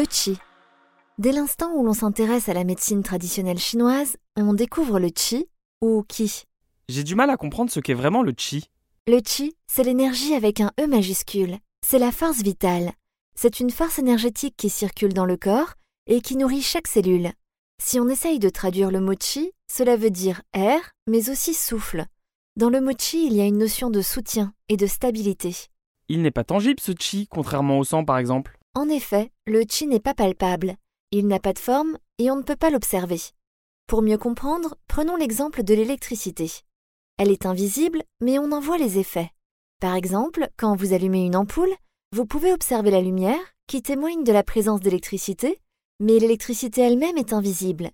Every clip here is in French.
Le qi. Dès l'instant où l'on s'intéresse à la médecine traditionnelle chinoise, on découvre le qi ou qi. J'ai du mal à comprendre ce qu'est vraiment le chi. Le qi, c'est l'énergie avec un E majuscule. C'est la force vitale. C'est une force énergétique qui circule dans le corps et qui nourrit chaque cellule. Si on essaye de traduire le mot chi, cela veut dire air, mais aussi souffle. Dans le mot chi, il y a une notion de soutien et de stabilité. Il n'est pas tangible ce chi, contrairement au sang par exemple. En effet, le chi n'est pas palpable. Il n'a pas de forme et on ne peut pas l'observer. Pour mieux comprendre, prenons l'exemple de l'électricité. Elle est invisible, mais on en voit les effets. Par exemple, quand vous allumez une ampoule, vous pouvez observer la lumière, qui témoigne de la présence d'électricité, mais l'électricité elle-même est invisible.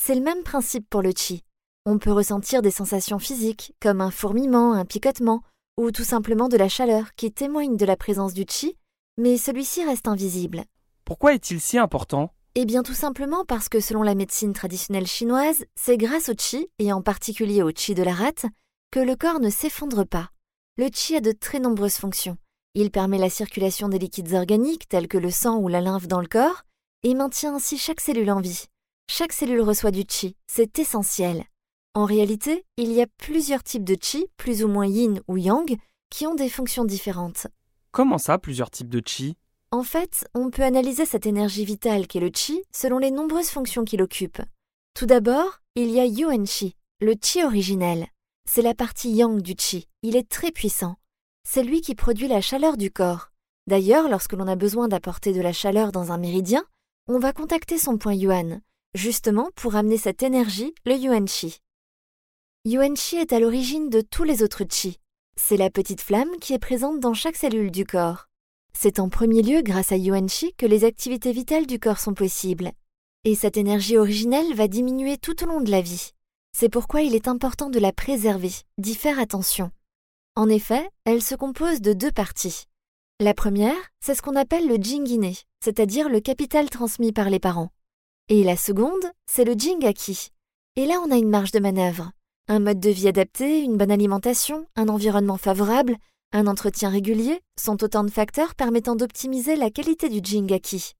C'est le même principe pour le chi. On peut ressentir des sensations physiques, comme un fourmillement, un picotement, ou tout simplement de la chaleur qui témoigne de la présence du chi, mais celui-ci reste invisible. Pourquoi est-il si important? Eh bien tout simplement parce que selon la médecine traditionnelle chinoise, c'est grâce au qi, et en particulier au qi de la rate, que le corps ne s'effondre pas. Le qi a de très nombreuses fonctions. Il permet la circulation des liquides organiques tels que le sang ou la lymphe dans le corps, et maintient ainsi chaque cellule en vie. Chaque cellule reçoit du qi, c'est essentiel. En réalité, il y a plusieurs types de qi, plus ou moins yin ou yang, qui ont des fonctions différentes. Comment ça, plusieurs types de chi En fait, on peut analyser cette énergie vitale qu'est le qi selon les nombreuses fonctions qu'il occupe. Tout d'abord, il y a yuan qi, le qi originel. C'est la partie yang du qi. Il est très puissant. C'est lui qui produit la chaleur du corps. D'ailleurs, lorsque l'on a besoin d'apporter de la chaleur dans un méridien, on va contacter son point yuan, justement pour amener cette énergie, le yuan qi. Yuan qi est à l'origine de tous les autres qi. C'est la petite flamme qui est présente dans chaque cellule du corps. C'est en premier lieu grâce à Yuan Qi que les activités vitales du corps sont possibles. Et cette énergie originelle va diminuer tout au long de la vie. C'est pourquoi il est important de la préserver, d'y faire attention. En effet, elle se compose de deux parties. La première, c'est ce qu'on appelle le jingine, c'est-à-dire le capital transmis par les parents. Et la seconde, c'est le jingaki. Et là, on a une marge de manœuvre. Un mode de vie adapté, une bonne alimentation, un environnement favorable, un entretien régulier sont autant de facteurs permettant d'optimiser la qualité du jingaki.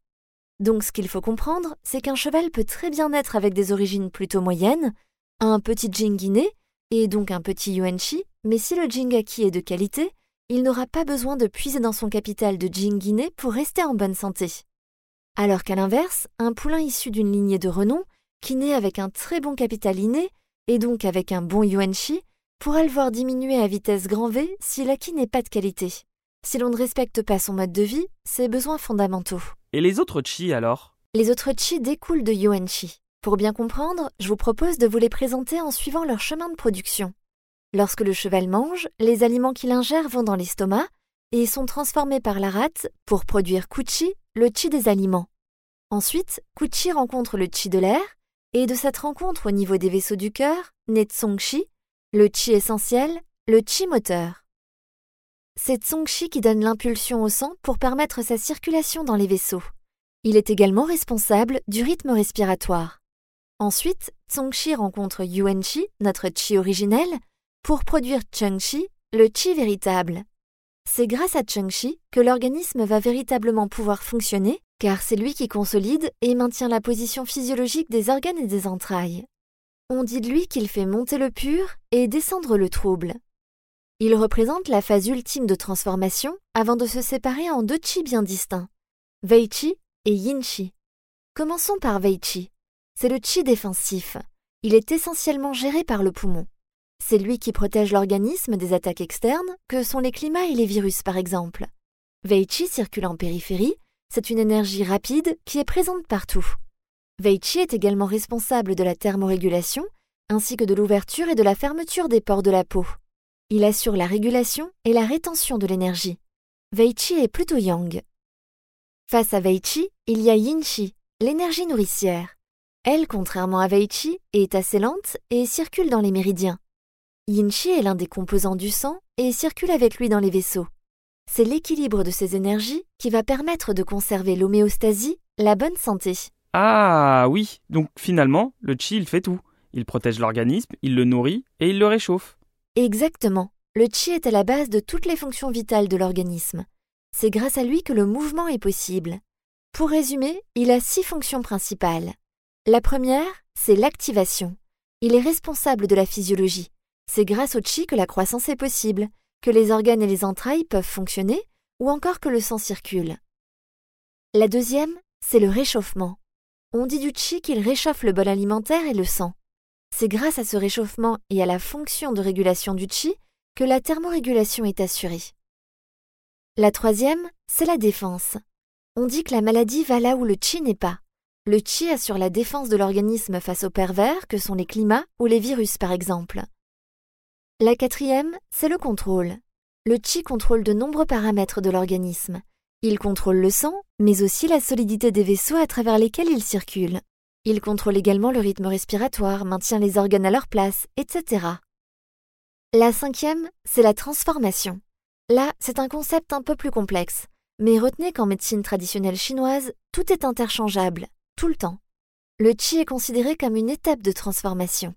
Donc ce qu'il faut comprendre, c'est qu'un cheval peut très bien être avec des origines plutôt moyennes, un petit jingine et donc un petit yuanchi, mais si le jingaki est de qualité, il n'aura pas besoin de puiser dans son capital de jingine pour rester en bonne santé. Alors qu'à l'inverse, un poulain issu d'une lignée de renom, qui naît avec un très bon capital inné, et donc avec un bon yuanchi, pourra le voir diminuer à vitesse grand V si l'acquis n'est pas de qualité. Si l'on ne respecte pas son mode de vie, ses besoins fondamentaux. Et les autres chi alors? Les autres chi découlent de yuanchi. Pour bien comprendre, je vous propose de vous les présenter en suivant leur chemin de production. Lorsque le cheval mange, les aliments qu'il ingère vont dans l'estomac, et sont transformés par la rate pour produire Kuchi, le chi des aliments. Ensuite, Kuchi rencontre le chi de l'air, et de cette rencontre au niveau des vaisseaux du cœur naît Tsongchi, le chi essentiel, le chi moteur. C'est Tsongchi qui donne l'impulsion au sang pour permettre sa circulation dans les vaisseaux. Il est également responsable du rythme respiratoire. Ensuite, Tsongchi rencontre Yuan-chi, notre chi originel, pour produire Cheng-chi, le chi véritable. C'est grâce à Cheng-chi que l'organisme va véritablement pouvoir fonctionner, car c'est lui qui consolide et maintient la position physiologique des organes et des entrailles. On dit de lui qu'il fait monter le pur et descendre le trouble. Il représente la phase ultime de transformation avant de se séparer en deux chi bien distincts, Vei-chi et Yin-chi. Commençons par Vei-chi. C'est le chi défensif. Il est essentiellement géré par le poumon. C'est lui qui protège l'organisme des attaques externes, que sont les climats et les virus par exemple. Vei-chi circule en périphérie, c'est une énergie rapide qui est présente partout. Vei-chi est également responsable de la thermorégulation, ainsi que de l'ouverture et de la fermeture des pores de la peau. Il assure la régulation et la rétention de l'énergie. Vei-chi est plutôt yang. Face à Vei-chi, il y a yin-chi, l'énergie nourricière. Elle, contrairement à Vei-chi, est assez lente et circule dans les méridiens. Yin-chi est l'un des composants du sang et circule avec lui dans les vaisseaux. C'est l'équilibre de ces énergies qui va permettre de conserver l'homéostasie, la bonne santé. Ah oui, donc finalement, le chi, il fait tout. Il protège l'organisme, il le nourrit et il le réchauffe. Exactement. Le chi est à la base de toutes les fonctions vitales de l'organisme. C'est grâce à lui que le mouvement est possible. Pour résumer, il a six fonctions principales. La première, c'est l'activation. Il est responsable de la physiologie. C'est grâce au chi que la croissance est possible, que les organes et les entrailles peuvent fonctionner, ou encore que le sang circule. La deuxième, c'est le réchauffement. On dit du chi qu'il réchauffe le bol alimentaire et le sang. C'est grâce à ce réchauffement et à la fonction de régulation du chi que la thermorégulation est assurée. La troisième, c'est la défense. On dit que la maladie va là où le chi n'est pas. Le chi assure la défense de l'organisme face aux pervers que sont les climats ou les virus par exemple. La quatrième, c'est le contrôle. Le chi contrôle de nombreux paramètres de l'organisme. Il contrôle le sang, mais aussi la solidité des vaisseaux à travers lesquels il circule. Il contrôle également le rythme respiratoire, maintient les organes à leur place, etc. La cinquième, c'est la transformation. Là, c'est un concept un peu plus complexe, mais retenez qu'en médecine traditionnelle chinoise, tout est interchangeable, tout le temps. Le chi est considéré comme une étape de transformation.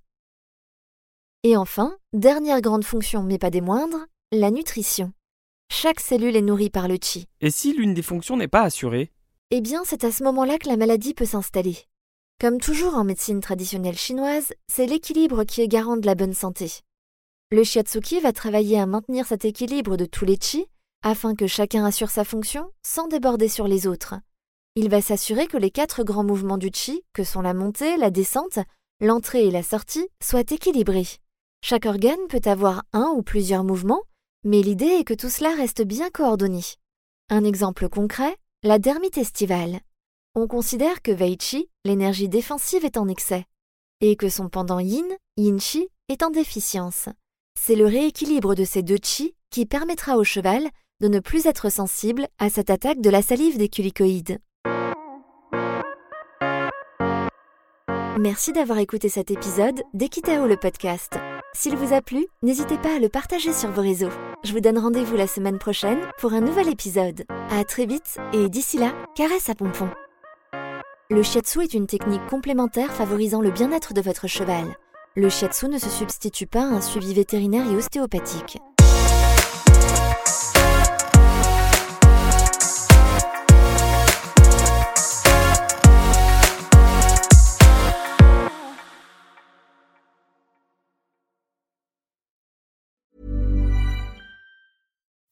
Et enfin, dernière grande fonction, mais pas des moindres, la nutrition. Chaque cellule est nourrie par le chi. Et si l'une des fonctions n'est pas assurée? Eh bien, c'est à ce moment-là que la maladie peut s'installer. Comme toujours en médecine traditionnelle chinoise, c'est l'équilibre qui est garant de la bonne santé. Le shiatsuki va travailler à maintenir cet équilibre de tous les chi afin que chacun assure sa fonction sans déborder sur les autres. Il va s'assurer que les quatre grands mouvements du chi, que sont la montée, la descente, l'entrée et la sortie, soient équilibrés. Chaque organe peut avoir un ou plusieurs mouvements, mais l'idée est que tout cela reste bien coordonné. Un exemple concret, la dermite estivale. On considère que Veichi, l'énergie défensive, est en excès, et que son pendant yin, yin-chi, est en déficience. C'est le rééquilibre de ces deux chi qui permettra au cheval de ne plus être sensible à cette attaque de la salive des culicoïdes. Merci d'avoir écouté cet épisode d'Equitao le podcast. S'il vous a plu, n'hésitez pas à le partager sur vos réseaux. Je vous donne rendez-vous la semaine prochaine pour un nouvel épisode. À très vite et d'ici là, caresse à pompon. Le shiatsu est une technique complémentaire favorisant le bien-être de votre cheval. Le shiatsu ne se substitue pas à un suivi vétérinaire et ostéopathique.